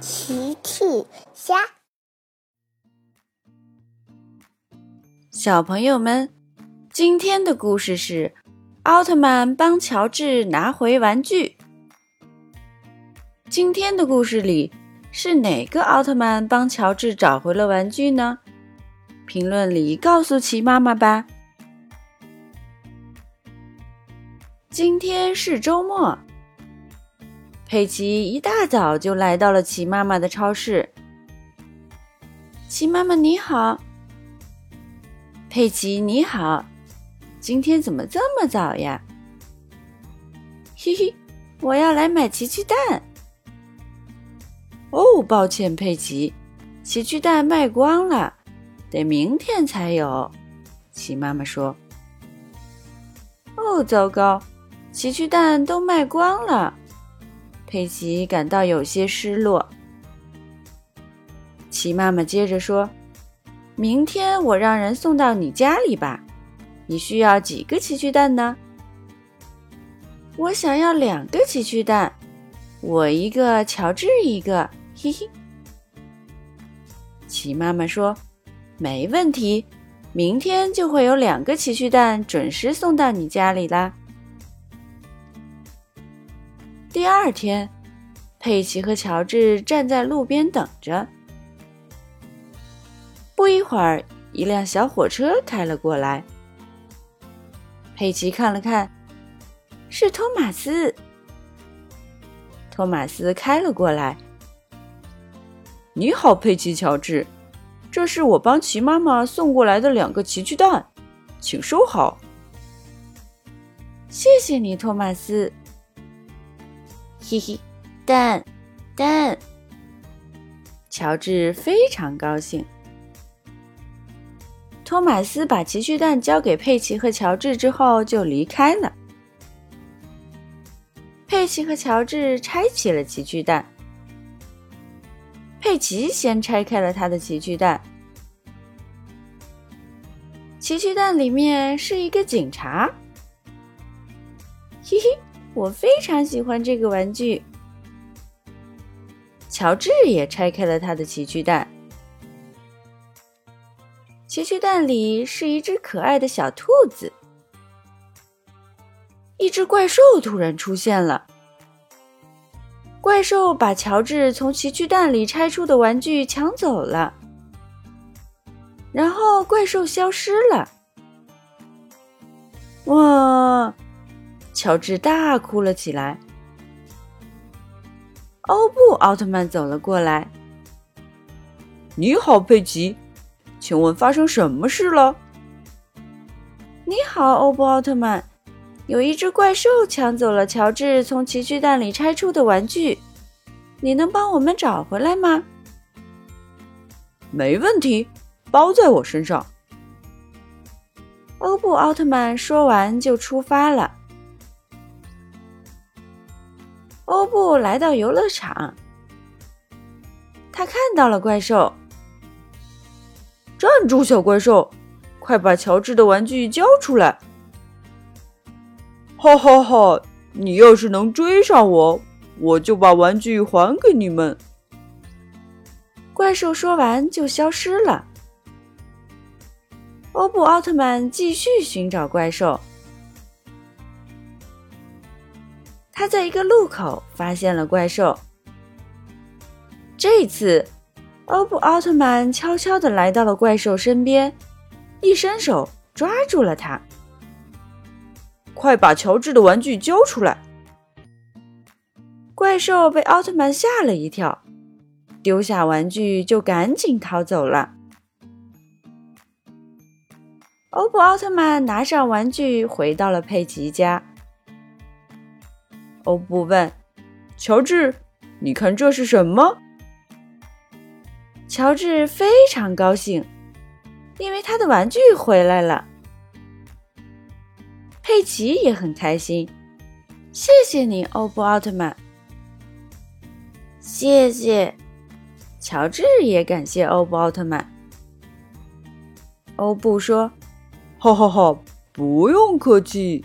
奇趣虾，小朋友们，今天的故事是奥特曼帮乔治拿回玩具。今天的故事里是哪个奥特曼帮乔治找回了玩具呢？评论里告诉奇妈妈吧。今天是周末。佩奇一大早就来到了奇妈妈的超市。奇妈妈你好，佩奇你好，今天怎么这么早呀？嘿嘿，我要来买奇趣蛋。哦，抱歉，佩奇，奇趣蛋卖光了，得明天才有。奇妈妈说：“哦，糟糕，奇趣蛋都卖光了。”佩奇感到有些失落。奇妈妈接着说：“明天我让人送到你家里吧。你需要几个奇趣蛋呢？”我想要两个奇趣蛋，我一个，乔治一个。嘿嘿。奇妈妈说：“没问题，明天就会有两个奇趣蛋准时送到你家里啦。”第二天，佩奇和乔治站在路边等着。不一会儿，一辆小火车开了过来。佩奇看了看，是托马斯。托马斯开了过来。“你好，佩奇、乔治，这是我帮奇妈妈送过来的两个奇趣蛋，请收好。”谢谢你，托马斯。嘿嘿，蛋蛋，乔治非常高兴。托马斯把奇趣蛋交给佩奇和乔治之后就离开了。佩奇和乔治拆起了奇趣蛋。佩奇先拆开了他的奇趣蛋。奇趣蛋里面是一个警察。嘿嘿。我非常喜欢这个玩具。乔治也拆开了他的奇趣蛋，奇趣蛋里是一只可爱的小兔子。一只怪兽突然出现了，怪兽把乔治从奇趣蛋里拆出的玩具抢走了，然后怪兽消失了。哇！乔治大哭了起来。欧布奥特曼走了过来。“你好，佩奇，请问发生什么事了？”“你好，欧布奥特曼，有一只怪兽抢走了乔治从奇趣蛋里拆出的玩具，你能帮我们找回来吗？”“没问题，包在我身上。”欧布奥特曼说完就出发了。欧布来到游乐场，他看到了怪兽。站住，小怪兽！快把乔治的玩具交出来！哈哈哈！你要是能追上我，我就把玩具还给你们。怪兽说完就消失了。欧布奥特曼继续寻找怪兽。他在一个路口发现了怪兽。这次，欧布奥特曼悄悄的来到了怪兽身边，一伸手抓住了他。快把乔治的玩具交出来！怪兽被奥特曼吓了一跳，丢下玩具就赶紧逃走了。欧布奥特曼拿上玩具，回到了佩奇家。欧布问：“乔治，你看这是什么？”乔治非常高兴，因为他的玩具回来了。佩奇也很开心，谢谢你，欧布奥特曼。谢谢，乔治也感谢欧布奥特曼。欧布说：“哈哈哈，不用客气。”